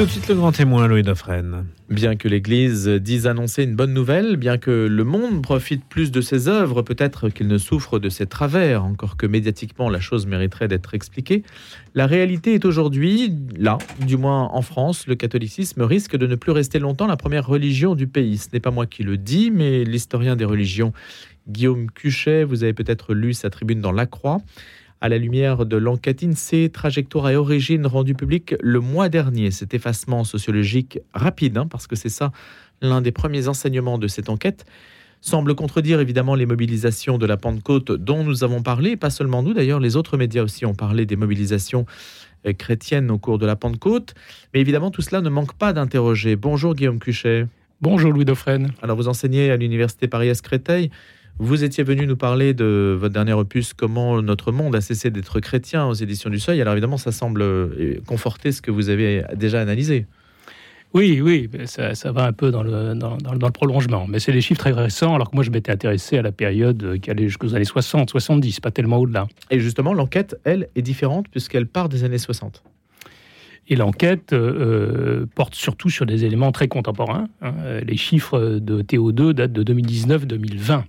Tout de suite le grand témoin, Louis Dauphren. Bien que l'Église dise annoncer une bonne nouvelle, bien que le monde profite plus de ses œuvres, peut-être qu'il ne souffre de ses travers, encore que médiatiquement la chose mériterait d'être expliquée, la réalité est aujourd'hui, là, du moins en France, le catholicisme risque de ne plus rester longtemps la première religion du pays. Ce n'est pas moi qui le dis, mais l'historien des religions Guillaume Cuchet, vous avez peut-être lu sa tribune dans La Croix à la lumière de l'enquête INSEE Trajectoire et Origine rendue publique le mois dernier. Cet effacement sociologique rapide, hein, parce que c'est ça l'un des premiers enseignements de cette enquête, semble contredire évidemment les mobilisations de la Pentecôte dont nous avons parlé, pas seulement nous d'ailleurs, les autres médias aussi ont parlé des mobilisations euh, chrétiennes au cours de la Pentecôte. Mais évidemment, tout cela ne manque pas d'interroger. Bonjour Guillaume Cuchet. Bonjour Louis Dauphren. Alors vous enseignez à l'Université Paris-Créteil. Vous étiez venu nous parler de votre dernier opus, Comment notre monde a cessé d'être chrétien aux éditions du Seuil. Alors évidemment, ça semble euh, conforter ce que vous avez déjà analysé. Oui, oui, ça, va un peu dans le, dans, le prolongement. Mais c'est des chiffres très récents, alors que moi, je m'étais intéressé à la période qui allait jusqu'aux années 60, 70, pas tellement au-delà. Et justement, l'enquête, elle, est différente puisqu'elle part des années 60. Et l'enquête euh, porte surtout sur des éléments très contemporains. Hein. Les chiffres de TO2 datent de 2019-2020.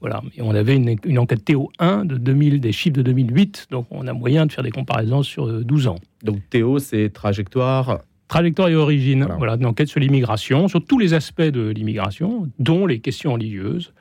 Voilà. Et on avait une, enquête Théo 1 de 2000, des chiffres de 2008, donc on a moyen de faire des comparaisons sur 12 euh, ans. Donc Théo, c'est trajectoire Trajectoire et origine, voilà. une enquête sur l'immigration, sur tous les aspects de l'immigration, dont les questions religieuses,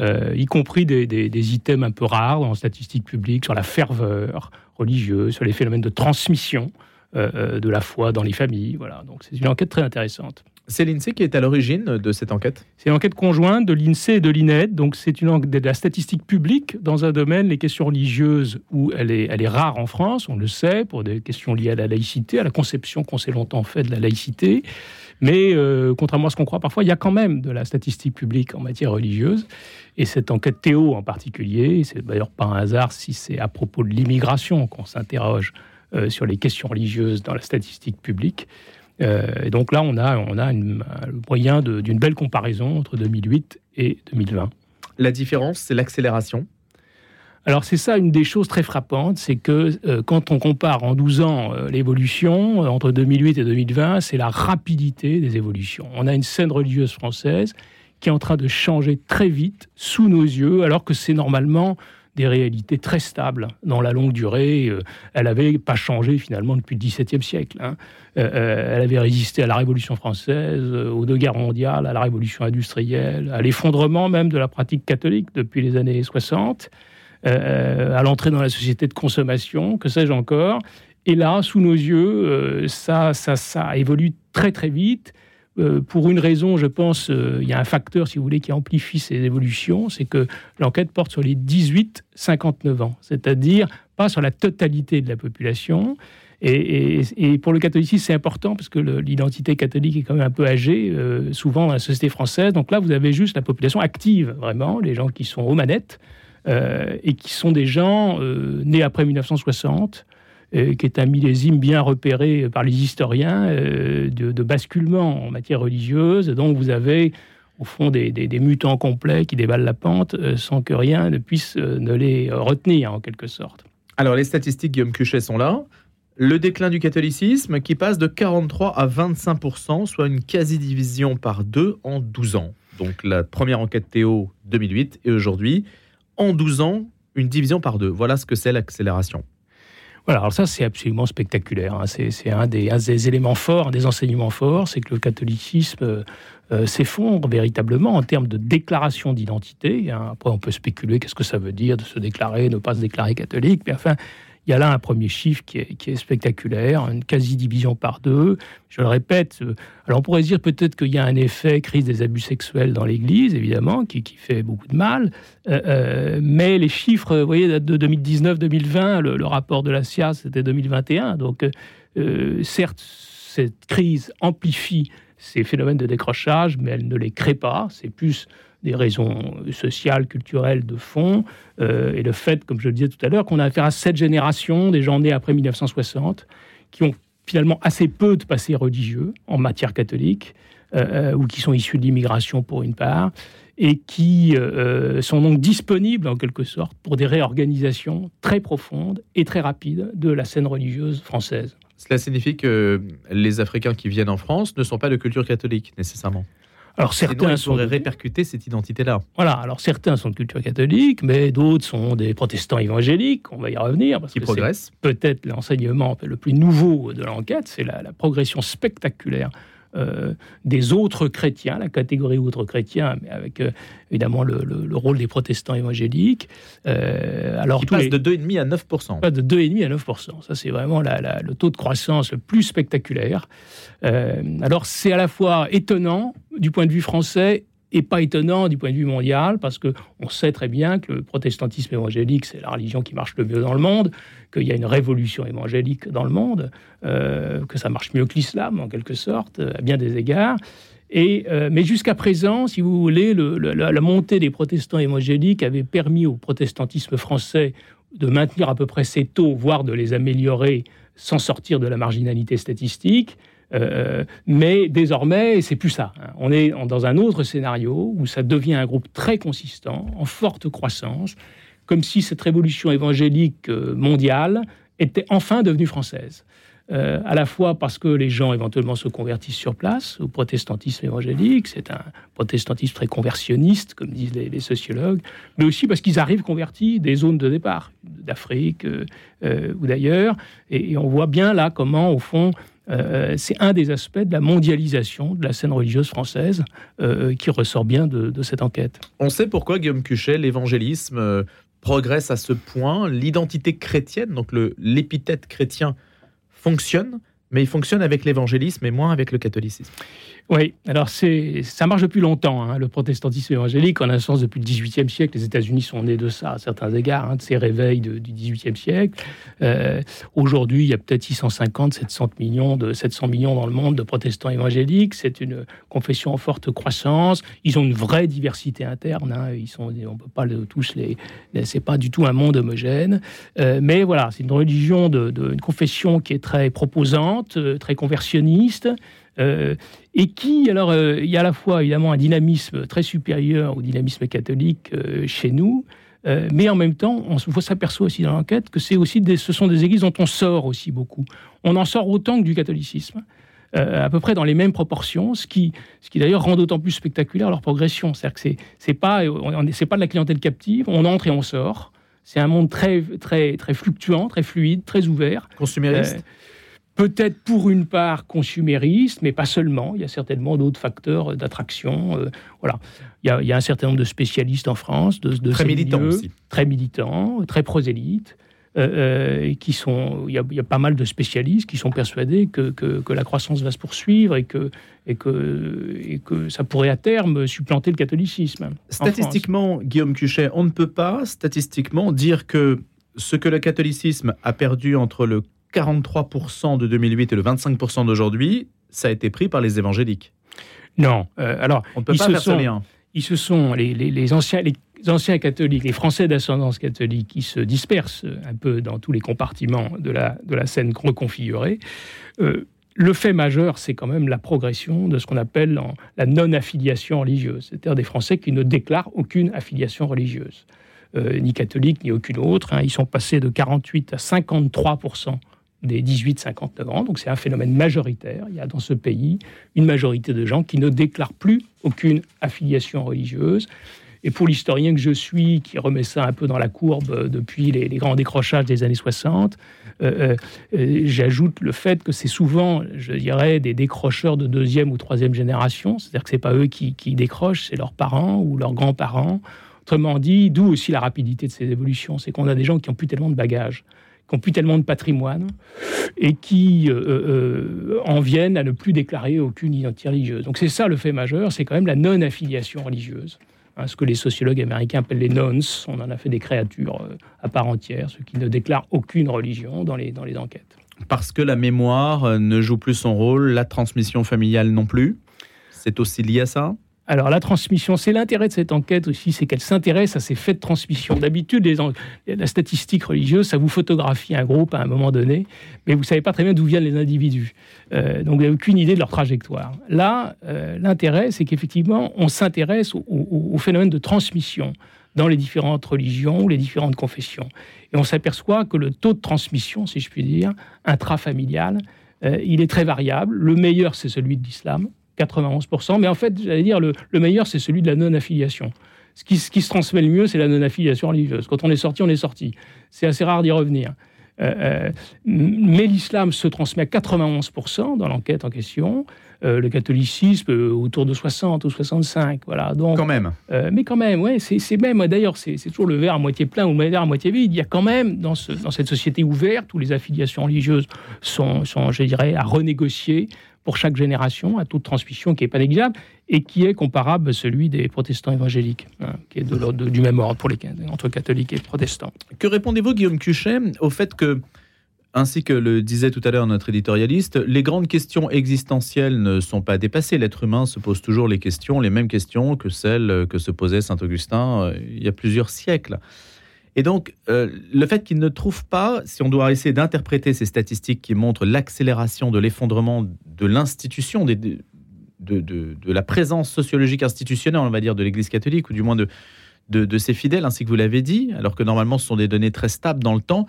euh, y compris des, des, items un peu rares dans statistiques publiques sur la ferveur religieuse, sur les phénomènes de transmission euh, de la foi dans les familles. Voilà, donc c'est une enquête très intéressante. C'est l'INSEE qui est à l'origine de cette enquête C'est une enquête conjointe de l'INSEE et de l'INED. Donc, c'est une de la statistique publique dans un domaine, les questions religieuses, où elle est, elle est rare en France, on le sait, pour des questions liées à la laïcité, à la conception qu'on s'est longtemps fait de la laïcité. Mais euh, contrairement à ce qu'on croit parfois, il y a quand même de la statistique publique en matière religieuse. Et cette enquête Théo en particulier, c'est d'ailleurs pas un hasard si c'est à propos de l'immigration qu'on s'interroge euh, sur les questions religieuses dans la statistique publique. Euh, et donc là, on a, on a une, le moyen d'une belle comparaison entre 2008 et 2020. La différence, c'est l'accélération? Alors c'est ça une des choses très frappantes, c'est que euh, quand on compare en 12 ans euh, l'évolution entre 2008 et 2020, c'est la rapidité des évolutions. On a une scène religieuse française qui est en train de changer très vite sous nos yeux, alors que c'est normalement des réalités très stables dans la longue durée. Euh, elle n'avait pas changé finalement depuis le XVIIe siècle. Hein. Euh, euh, elle avait résisté à la Révolution française, aux deux guerres mondiales, à la Révolution industrielle, à l'effondrement même de la pratique catholique depuis les années 60, à l'entrée dans la société de consommation, que sais-je encore. Et là, sous nos yeux, ça, ça, ça évolue très très vite. Euh, pour une raison, je pense, euh, il y a un facteur, si vous voulez, qui amplifie ces évolutions, c'est que l'enquête porte sur les 18-59 ans, c'est-à-dire pas sur la totalité de la population. Et, pour le catholicisme, c'est important parce que l'identité catholique est quand même un peu âgée, euh, souvent dans la société française. Donc là, vous avez juste la population active, vraiment, les gens qui sont aux manettes et qui sont des gens nés après 1960 euh, qui est un millésime bien repéré par les historiens euh, de, basculement en matière religieuse. Donc vous avez au fond des, mutants complets qui dévalent la pente euh, sans que rien ne puisse ne les retenir en quelque sorte. Alors les statistiques, Guillaume Cuchet, sont là. Le déclin du catholicisme qui passe de 43 à 25 soit une quasi-division par deux en 12 ans. Donc la première enquête Théo 2008 et aujourd'hui, en 12 ans, une division par deux. Voilà ce que c'est l'accélération. Voilà, alors ça c'est absolument spectaculaire. Hein. C'est un des, éléments forts, un des enseignements forts, c'est que le catholicisme euh, euh, s'effondre véritablement en termes de déclaration d'identité. Hein. Après, on peut spéculer qu'est-ce que ça veut dire de se déclarer, ne pas se déclarer catholique, mais enfin, il y a là un premier chiffre qui est, spectaculaire, une quasi-division par deux. Je le répète, euh, alors on pourrait dire peut-être qu'il y a un effet crise des abus sexuels dans l'Église, évidemment, qui, fait beaucoup de mal. Euh, euh, mais les chiffres, vous voyez, datent de 2019-2020, le, rapport de la SIA, c'était 2021. Donc, certes, cette crise amplifie ces phénomènes de décrochage, mais elle ne les crée pas. C'est plus des raisons sociales, culturelles de fond, euh, et le fait, comme je le disais tout à l'heure, qu'on a affaire à cette génération des gens nés après 1960, qui ont finalement assez peu de passé religieux en matière catholique, euh, euh, ou qui sont issus de l'immigration pour une part, et qui sont donc disponibles en quelque sorte pour des réorganisations très profondes et très rapides de la scène religieuse française. Cela signifie que les Africains qui viennent en France ne sont pas de culture catholique nécessairement. Alors certains sont répercuter cette identité-là. Voilà. Alors certains sont de culture catholique, mais d'autres sont des protestants évangéliques. On va y revenir parce qui progressent. Peut-être l'enseignement le plus nouveau de l'enquête, c'est la, progression spectaculaire euh, des autres chrétiens, la catégorie autres chrétiens, mais avec euh, évidemment le, rôle des protestants évangéliques. Euh, alors, Qui passe de 2,5 à 9 Pas de 2,5 à 9 Ça, c'est vraiment le taux de croissance le plus spectaculaire. alors, c'est à la fois étonnant du point de vue français et pas étonnant du point de vue mondial, parce que on sait très bien que le protestantisme évangélique, c'est la religion qui marche le mieux dans le monde, qu'il y a une révolution évangélique dans le monde, euh, que ça marche mieux que l'islam, en quelque sorte, à bien des égards. Et, euh, mais jusqu'à présent, si vous voulez, la, montée des protestants évangéliques avait permis au protestantisme français de maintenir à peu près ses taux, voire de les améliorer sans sortir de la marginalité statistique. Euh, mais désormais, c'est plus ça. On est dans un autre scénario où ça devient un groupe très consistant, en forte croissance, comme si cette révolution évangélique euh, mondiale était enfin devenue française. Euh, à la fois parce que les gens éventuellement se convertissent sur place au protestantisme évangélique, c'est un protestantisme très conversionniste, comme disent les, sociologues, mais aussi parce qu'ils arrivent convertis des zones de départ, d'Afrique ou d'ailleurs, et, on voit bien là comment, au fond, euh, c'est un des aspects de la mondialisation de la scène religieuse française euh, qui ressort bien de, cette enquête. On sait pourquoi, Guillaume Cuchet, l'évangélisme euh, progresse à ce point, l'identité chrétienne, donc l'épithète chrétien, fonctionne, mais il fonctionne avec l'évangélisme et moins avec le catholicisme. Oui, alors ça marche depuis longtemps, hein, le protestantisme évangélique, en un sens depuis le XVIIIe siècle. Les États-Unis sont nés de ça, à certains égards, hein, de ces réveils du XVIIIe siècle. Euh, aujourd'hui, il y a peut-être 650, 700 millions, de, 700 millions dans le monde de protestants évangéliques. C'est une confession en forte croissance. Ils ont une vraie diversité interne. Hein. Ils sont, on peut pas tous les, c'est pas du tout un monde homogène. Euh, mais voilà, c'est une religion, de, une confession qui est très proposante, euh, très conversionniste. Euh, et qui, alors, euh, il y a à la fois évidemment un dynamisme très supérieur au dynamisme catholique euh, chez nous, mais en même temps, on s'aperçoit aussi dans l'enquête que c'est aussi des, ce sont des églises dont on sort aussi beaucoup. On en sort autant que du catholicisme. à peu près dans les mêmes proportions, ce qui, ce qui d'ailleurs rend d'autant plus spectaculaire leur progression. C'est-à-dire que c'est pas, c'est pas de la clientèle captive, on entre et on sort. C'est un monde très, très, très fluctuant, très fluide, très ouvert. Consumériste peut-être pour une part consumériste, mais pas seulement. Il y a certainement d'autres facteurs d'attraction. Euh, voilà. Il y, a, un certain nombre de spécialistes en France, de, de très militants aussi. très militants, très prosélytes. Euh, euh, qui sont, il y, a, pas mal de spécialistes qui sont persuadés que, que, la croissance va se poursuivre et que, et, que, et que ça pourrait à terme supplanter le catholicisme. Statistiquement, Guillaume Cuchet, on ne peut pas statistiquement dire que ce que le catholicisme a perdu entre le 43% de 2008 et le 25% d'aujourd'hui, ça a été pris par les évangéliques. Non. Euh, alors, on ne peut pas faire sont, lien. Ils se sont, les, les, anciens, les anciens catholiques, les Français d'ascendance catholique, qui se dispersent un peu dans tous les compartiments de la, de la scène reconfigurée. Euh, le fait majeur, c'est quand même la progression de ce qu'on appelle la non-affiliation religieuse, c'est-à-dire des Français qui ne déclarent aucune affiliation religieuse, euh, ni catholique, ni aucune autre. Hein. Ils sont passés de 48% à 53 des 18-59 ans. Donc c'est un phénomène majoritaire. Il y a dans ce pays une majorité de gens qui ne déclarent plus aucune affiliation religieuse. Et pour l'historien que je suis, qui remet ça un peu dans la courbe depuis les, grands décrochages des années 60, euh, euh, j'ajoute le fait que c'est souvent, je dirais, des décrocheurs de deuxième ou troisième génération. C'est-à-dire que ce n'est pas eux qui, qui décrochent, c'est leurs parents ou leurs grands-parents. Autrement dit, d'où aussi la rapidité de ces évolutions. C'est qu'on a des gens qui n'ont plus tellement de bagages qui n'ont plus tellement de patrimoine et qui euh, euh, en viennent à ne plus déclarer aucune identité religieuse. Donc c'est ça le fait majeur, c'est quand même la non-affiliation religieuse. Hein, ce que les sociologues américains appellent les nons, on en a fait des créatures euh, à part entière, ceux qui ne déclarent aucune religion dans les, dans les enquêtes. Parce que la mémoire ne joue plus son rôle, la transmission familiale non plus. C'est aussi lié à ça? Alors la transmission, c'est l'intérêt de cette enquête aussi, c'est qu'elle s'intéresse à ces faits de transmission. D'habitude, la statistique religieuse, ça vous photographie un groupe à un moment donné, mais vous ne savez pas très bien d'où viennent les individus. Euh, donc vous n'avez aucune idée de leur trajectoire. Là, euh, l'intérêt, c'est qu'effectivement, on s'intéresse au, phénomène de transmission dans les différentes religions ou les différentes confessions. Et on s'aperçoit que le taux de transmission, si je puis dire, intrafamilial, euh, il est très variable. Le meilleur, c'est celui de l'islam, 91%, mais en fait, j'allais dire, le, meilleur, c'est celui de la non-affiliation. Ce qui, ce qui, se transmet le mieux, c'est la non-affiliation religieuse. Quand on est sorti, on est sorti. C'est assez rare d'y revenir. Euh, euh, mais l'islam se transmet à 91% dans l'enquête en question. Euh, le catholicisme autour de 60 ou 65. Voilà. Donc, quand même. mais quand même, ouais, c'est même, d'ailleurs, c'est toujours le verre à moitié plein ou le verre à moitié vide. Il y a quand même, dans, ce, dans cette société ouverte, où les affiliations religieuses sont, sont, je dirais, à renégocier pour chaque génération, à toute transmission qui n'est pas négligeable et qui est comparable à celui des protestants évangéliques, hein, qui est du même ordre pour les, entre catholiques et protestants. Que répondez-vous, Guillaume Cuchet, au fait que, ainsi que le disait tout à l'heure notre éditorialiste, les grandes questions existentielles ne sont pas dépassées. L'être humain se pose toujours les questions, les mêmes questions que celles que se posait Saint Augustin euh, il y a plusieurs siècles. Et donc, euh, le fait qu'il ne trouve pas, si on doit essayer d'interpréter ces statistiques qui montrent l'accélération de l'effondrement de l'institution, de, la présence sociologique institutionnelle, on va dire, de l'Église catholique, ou du moins de, de, ses fidèles, ainsi que vous l'avez dit, alors que normalement ce sont des données très stables dans le temps.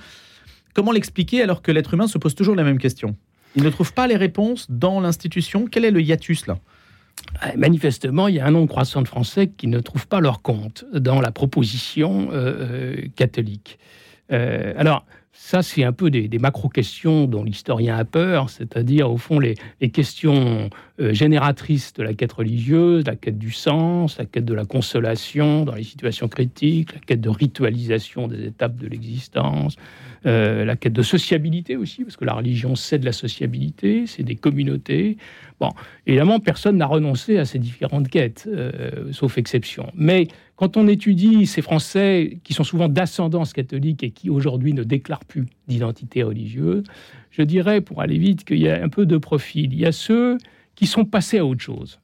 Comment l'expliquer alors que l'être humain se pose toujours la même question? Il ne trouve pas les réponses dans l'institution. Quel est le hiatus là? Euh, manifestement, il y a un nombre croissant de Français qui ne trouvent pas leur compte dans la proposition euh, euh, catholique. alors, ça, c'est un peu des, macro-questions dont l'historien a peur, c'est-à-dire, au fond, les, questions génératrices de la quête religieuse, la quête du sens, la quête de la consolation dans les situations critiques, la quête de ritualisation des étapes de l'existence, la quête de sociabilité aussi, parce que la religion, c'est de la sociabilité, c'est des communautés. Bon, évidemment, personne n'a renoncé à ces différentes quêtes, euh, sauf exception. Mais quand on étudie ces Français qui sont souvent d'ascendance catholique et qui aujourd'hui ne déclarent plus d'identité religieuse, je dirais, pour aller vite, qu'il y a un peu de profil. Il y a ceux qui sont passés à autre chose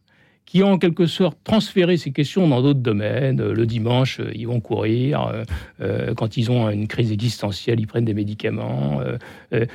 qui ont en quelque sorte transféré ces questions dans d'autres domaines. Le dimanche, euh, ils vont courir. Euh, quand ils ont une crise existentielle, ils prennent des médicaments.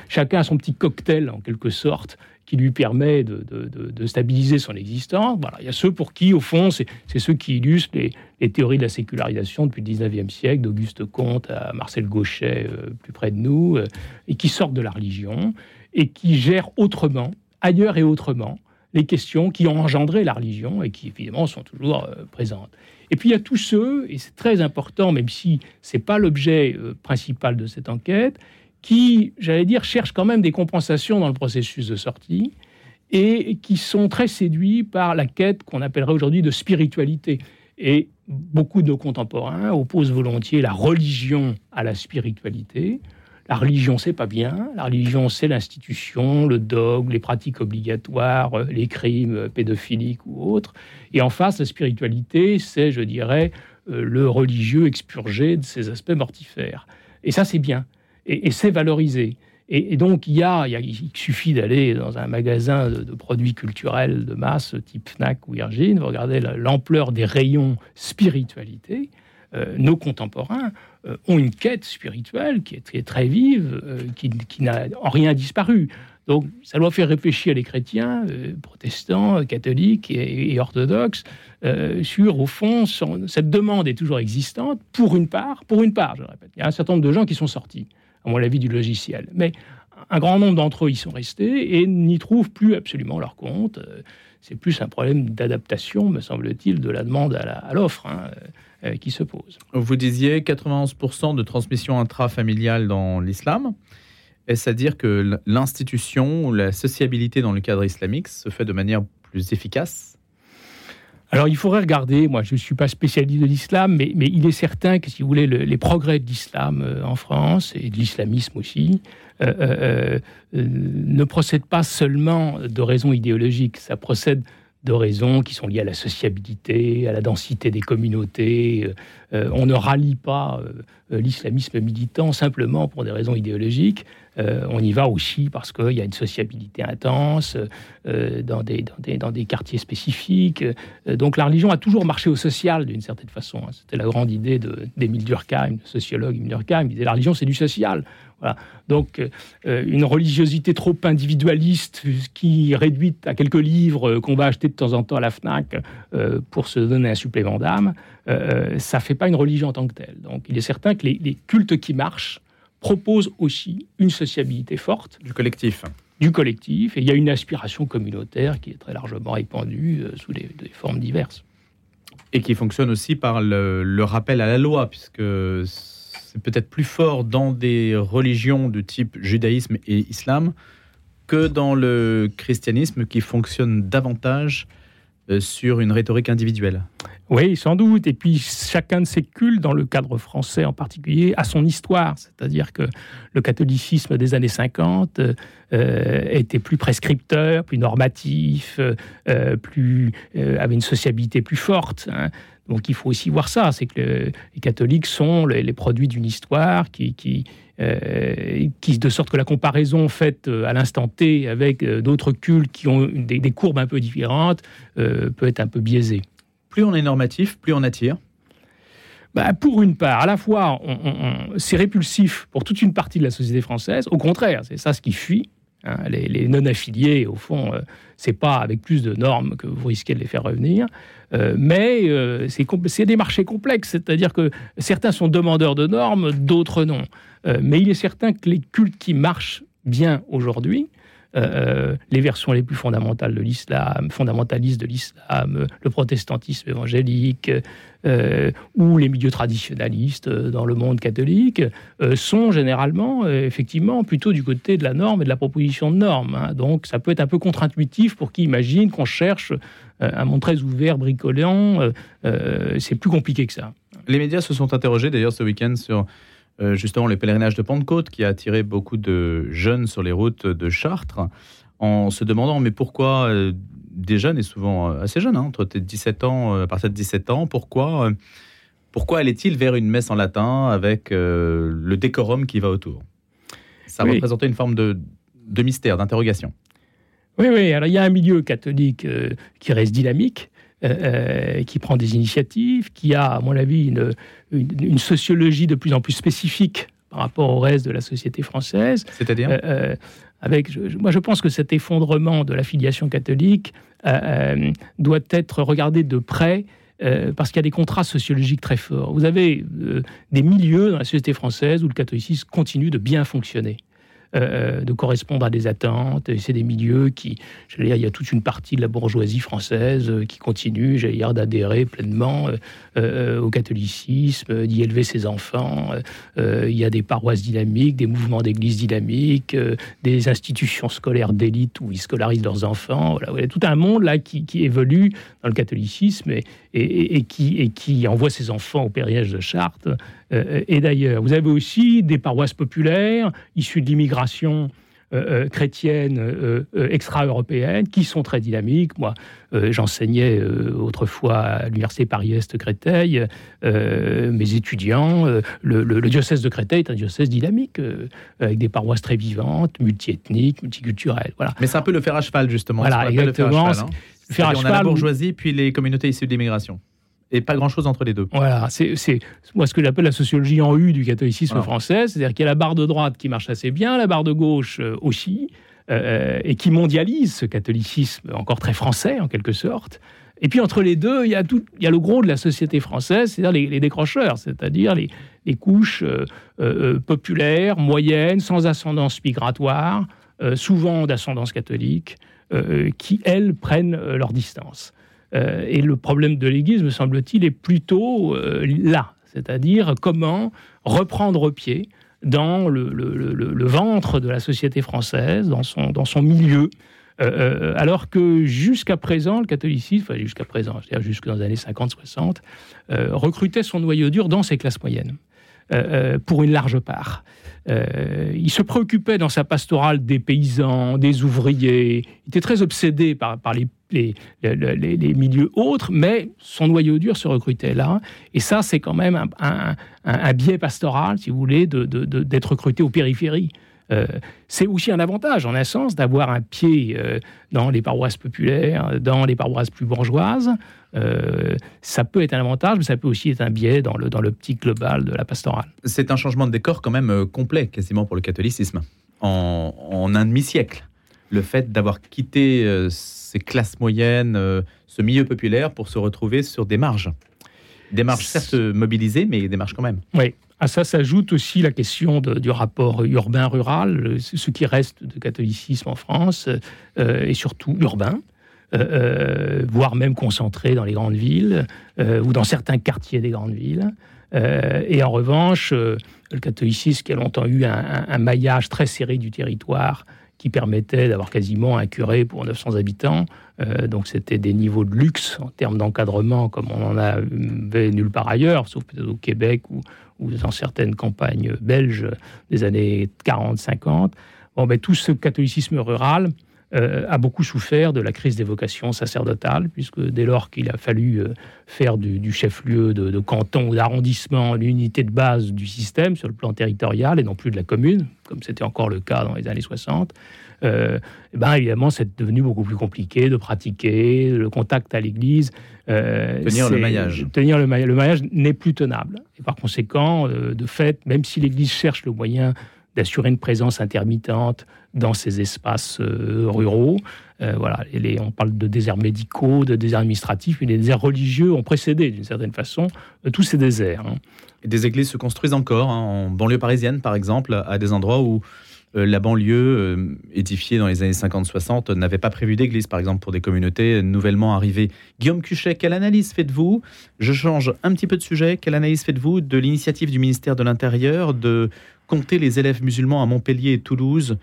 chacun a son petit cocktail, en quelque sorte, qui lui permet de, stabiliser son existence. Voilà. Il y a ceux pour qui, au fond, c'est ceux qui illustrent les, théories de la sécularisation depuis le 19e siècle, d'Auguste Comte à Marcel Gauchet, euh, plus près de nous, euh, et qui sortent de la religion et qui gèrent autrement, ailleurs et autrement, les questions qui ont engendré la religion et qui, évidemment, sont toujours euh, présentes. Et puis il y a tous ceux, et c'est très important, même si ce n'est pas l'objet principal de cette enquête, qui, j'allais dire, cherchent quand même des compensations dans le processus de sortie et qui sont très séduits par la quête qu'on appellerait aujourd'hui de spiritualité. Et beaucoup de nos contemporains opposent volontiers la religion à la spiritualité. La religion, c'est pas bien. La religion, c'est l'institution, le dogme, les pratiques obligatoires, les crimes pédophiliques ou autres. Et en face, la spiritualité, c'est, je dirais, euh, le religieux expurgé de ses aspects mortifères. Et ça, c'est bien et, c'est valorisé. Et, donc, il, y a, il, suffit d'aller dans un magasin de, produits culturels de masse, type Fnac ou Virgin, vous regardez l'ampleur des rayons spiritualité. Euh, nos contemporains euh, ont une quête spirituelle qui est, très vive, euh, qui, n'a en rien disparu. Donc, ça doit faire réfléchir les chrétiens, protestants, catholiques et, orthodoxes, sur, au fond, cette demande est toujours existante, pour une part, pour une part, je répète. Il y a un certain nombre de gens qui sont sortis à mon avis, du logiciel. Mais un grand nombre d'entre eux y sont restés et n'y trouvent plus absolument leur compte. C'est plus un problème d'adaptation, me semble-t-il, de la demande à l'offre hein, euh, qui se pose. Vous disiez 91% de transmission intrafamiliale dans l'islam. Est-ce à dire que l'institution la sociabilité dans le cadre islamique se fait de manière plus efficace? Alors, il faudrait regarder, moi je ne suis pas spécialiste de l'islam, mais, il est certain que, si vous voulez, les progrès de l'islam euh, en France, et de l'islamisme aussi, euh, euh, ne procèdent pas seulement de raisons idéologiques, ça procède de raisons qui sont liées à la sociabilité, à la densité des communautés. on ne rallie pas l'islamisme militant simplement pour des raisons idéologiques. On y va aussi parce qu'il y a une sociabilité intense dans, des, dans, des, quartiers spécifiques. donc la religion a toujours marché au social d'une certaine façon. Hein. C'était la grande idée d'Émile Durkheim, sociologue Émile Durkheim. Il disait la religion c'est du social. Donc, euh, une religiosité trop individualiste qui réduite à quelques livres euh, qu'on va acheter de temps en temps à la FNAC euh, pour se donner un supplément d'âme, ça ne fait pas une religion en tant que telle. Donc, il est certain que les, cultes qui marchent proposent aussi une sociabilité forte. Du collectif. Du collectif. Et il y a une aspiration communautaire qui est très largement répandue sous des, formes diverses. Et qui fonctionne aussi par le rappel à la loi, puisque c'est peut-être plus fort dans des religions de type judaïsme et islam que dans le christianisme qui fonctionne davantage euh, sur une rhétorique individuelle. Oui, sans doute. Et puis chacun de ces cultes, dans le cadre français en particulier, a son histoire. C'est-à-dire que le catholicisme des années 50 euh, était plus prescripteur, plus normatif, euh, plus, avait une sociabilité plus forte. Hein. Donc il faut aussi voir ça, c'est que les catholiques sont les, produits d'une histoire qui, qui, euh, qui, de sorte que la comparaison faite euh, à l'instant T avec euh, d'autres cultes qui ont des, courbes un peu différentes peut être un peu biaisée. Plus on est normatif, plus on attire. Bah, pour une part, à la fois, c'est répulsif pour toute une partie de la société française. Au contraire, c'est ça ce qui fuit. Hein. les, non-affiliés, au fond, c'est pas avec plus de normes que vous risquez de les faire revenir. Euh, mais euh, c'est des marchés complexes, c'est-à-dire que certains sont demandeurs de normes, d'autres non. Euh, mais il est certain que les cultes qui marchent bien aujourd'hui, les versions les plus fondamentales de l'islam, fondamentalistes de l'islam, le protestantisme évangélique, ou les milieux traditionnalistes dans le monde catholique, sont généralement, effectivement, plutôt du côté de la norme et de la proposition de normes. Hein. Donc ça peut être un peu contre-intuitif pour qui imagine qu'on cherche euh, un monde très ouvert, bricolant. Euh, euh, c'est plus compliqué que ça. Les médias se sont interrogés d'ailleurs ce week-end sur justement le pèlerinage de Pentecôte qui a attiré beaucoup de jeunes sur les routes de Chartres en se demandant mais pourquoi des jeunes et souvent assez jeunes, hein, entre 17 ans, à partir de 17 ans, pourquoi, pourquoi allait-il vers une messe en latin avec le décorum qui va autour? Ça représentait une forme de, de mystère, d'interrogation. Oui, oui. Alors, il y a un milieu catholique euh, qui reste dynamique, euh, euh, qui prend des initiatives, qui a, à mon avis, une, une, sociologie de plus en plus spécifique par rapport au reste de la société française. C'est-à-dire avec, moi, je pense que cet effondrement de la filiation catholique doit être regardé de près parce qu'il y a des contrats sociologiques très forts. Vous avez des milieux dans la société française où le catholicisme continue de bien fonctionner. Euh, de correspondre à des attentes. C'est des milieux qui, j'allais dire, il y a toute une partie de la bourgeoisie française euh, qui continue, j'allais dire, d'adhérer pleinement euh, au catholicisme, d'y élever ses enfants. il y a des paroisses dynamiques, des mouvements d'église dynamiques, des institutions scolaires d'élite où ils scolarisent leurs enfants. Voilà, tout un monde là qui, évolue dans le catholicisme et, qui, et qui envoie ses enfants au périage de Chartres euh, et d'ailleurs. Vous avez aussi des paroisses populaires issues de l'immigration euh, euh, chrétienne extra-européenne qui sont très dynamiques. Moi, j'enseignais autrefois à l'université Paris-Est Créteil. mes étudiants, le, diocèse de Créteil est un diocèse dynamique avec des paroisses très vivantes, multiethniques, multiculturelles. Voilà. Mais c'est un peu le fer à cheval justement. Voilà, exactement. Le fer à cheval, hein. on a la bourgeoisie puis les communautés issues de l'immigration et pas grand-chose entre les deux. Voilà, c'est moi ce que j'appelle la sociologie en U du catholicisme français, c'est-à-dire qu'il y a la barre de droite qui marche assez bien, la barre de gauche euh, aussi, euh, et qui mondialise ce catholicisme encore très français en quelque sorte. Et puis entre les deux, il y a, tout, il y a le gros de la société française, c'est-à-dire les, décrocheurs, c'est-à-dire les, les, couches euh, populaires, moyennes, sans ascendance migratoire, souvent d'ascendance catholique, qui, elles, prennent leur distance. Euh, et le problème de l'Église, me semble-t-il, est plutôt euh, là, c'est-à-dire comment reprendre pied dans le, ventre de la société française, dans son, milieu, euh, alors que jusqu'à présent, le catholicisme, enfin jusqu'à présent, c'est-à-dire jusque dans les années 50-60, recrutait son noyau dur dans ses classes moyennes, pour une large part. il se préoccupait dans sa pastorale des paysans, des ouvriers. Il était très obsédé par, les les, milieux autres, mais son noyau dur se recrutait là. Et ça, c'est quand même un, biais pastoral, si vous voulez, d'être recruté aux périphéries. c'est aussi un avantage, en un sens, d'avoir un pied dans les paroisses populaires, dans les paroisses plus bourgeoises. Ça peut être un avantage, mais ça peut aussi être un biais dans l'optique le, globale de la pastorale. C'est un changement de décor quand même complet, quasiment pour le catholicisme, en, en un demi-siècle. Le fait d'avoir quitté ces classes moyennes, ce milieu populaire, pour se retrouver sur des marges. Des marges certes mobilisées, mais des marges quand même. Oui. À ça s'ajoute aussi la question du rapport urbain-rural, ce qui reste de catholicisme en France, euh, et surtout urbain. Euh, euh, voire même concentré dans les grandes villes ou dans certains quartiers des grandes villes. et en revanche, le catholicisme qui a longtemps eu un, maillage très serré du territoire qui permettait d'avoir quasiment un curé pour 900 habitants. Euh, donc c'était des niveaux de luxe en termes d'encadrement comme on en avait nulle part ailleurs, sauf peut-être au Québec ou, dans certaines campagnes belges des années 40-50. Bon, ben, tout ce catholicisme rural euh, a beaucoup souffert de la crise des vocations sacerdotales, puisque dès lors qu'il a fallu euh, faire du, chef-lieu de, de, canton ou d'arrondissement l'unité de base du système sur le plan territorial et non plus de la commune, comme c'était encore le cas dans les années 60, euh, eh ben évidemment, c'est devenu beaucoup plus compliqué de pratiquer, le contact à l'Église. Euh, tenir le maillage. Tenir le, maillage, le maillage n'est plus tenable. Et par conséquent, euh, de fait, même si l'Église cherche le moyen d'assurer une présence intermittente dans ces espaces ruraux. voilà, les, on parle de déserts médicaux, de déserts administratifs, mais les déserts religieux ont précédé, d'une certaine façon, tous ces déserts. Hein. Des églises se construisent encore, hein, en banlieue parisienne, par exemple, à des endroits où euh, la banlieue, euh, édifiée dans les années 50-60, n'avait pas prévu d'église, par exemple, pour des communautés nouvellement arrivées. Guillaume Cuchet, quelle analyse faites-vous? Je change un petit peu de sujet. Quelle analyse faites-vous de l'initiative du ministère de l'Intérieur de compter les élèves musulmans à Montpellier et Toulouse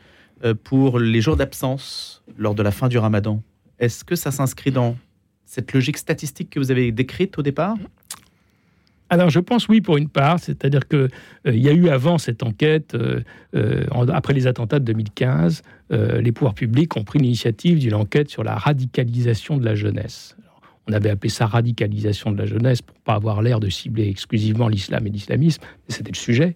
euh, pour les jours d'absence lors de la fin du ramadan Est-ce que ça s'inscrit dans cette logique statistique que vous avez décrite au départ? Alors je pense oui pour une part, c'est-à-dire qu'il euh, y a eu avant cette enquête, euh, euh, après les attentats de 2015, les pouvoirs publics ont pris l'initiative d'une enquête sur la radicalisation de la jeunesse. on avait appelé ça radicalisation de la jeunesse pour pas avoir l'air de cibler exclusivement l'islam et l'islamisme, c'était le sujet.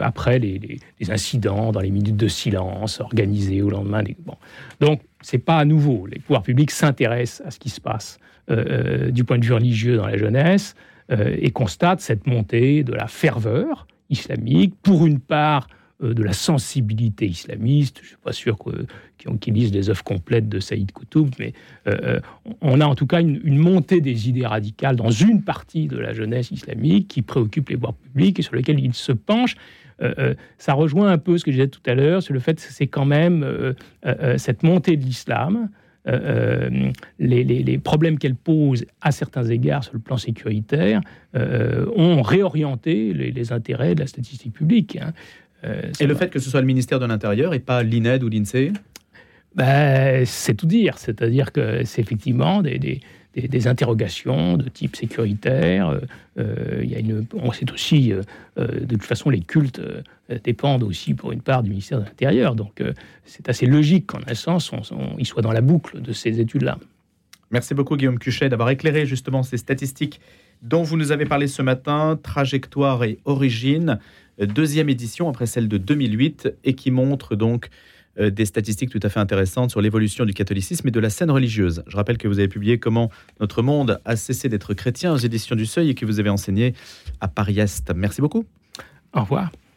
Après les, incidents dans les minutes de silence organisés au lendemain. Des... Bon. Donc, c'est pas à nouveau. Les pouvoirs publics s'intéressent à ce qui se passe du point de vue religieux dans la jeunesse. Euh, et constate cette montée de la ferveur islamique, pour une part euh, de la sensibilité islamiste. Je ne suis pas sûr qu'ils lisent les œuvres complètes de Saïd Koutoub, mais euh, on a en tout cas une, montée des idées radicales dans une partie de la jeunesse islamique qui préoccupe les voies publiques et sur lesquelles ils se penchent. ça rejoint un peu ce que je disais tout à l'heure sur le fait que c'est quand même cette montée de l'islam euh, euh, les, problèmes qu'elle pose à certains égards sur le plan sécuritaire euh, ont réorienté les, intérêts de la statistique publique. Hein. Et le fait que ce soit le ministère de l'Intérieur et pas l'INED ou l'INSEE? Ben, C'est tout dire. C'est-à-dire que c'est effectivement des des, interrogations de type sécuritaire. Euh, euh, il y a une, on sait aussi, euh, de toute façon, les cultes dépendent aussi pour une part du ministère de l'Intérieur. Donc c'est assez logique qu'en un sens, on, il soit dans la boucle de ces études-là. Merci beaucoup Guillaume Cuchet d'avoir éclairé justement ces statistiques dont vous nous avez parlé ce matin, Trajectoire et Origine, deuxième édition après celle de 2008 et qui montre donc euh, des statistiques tout à fait intéressantes sur l'évolution du catholicisme et de la scène religieuse. Je rappelle que vous avez publié Comment notre monde a cessé d'être chrétien aux éditions du Seuil et que vous avez enseigné à Paris-Est. Merci beaucoup. Au revoir.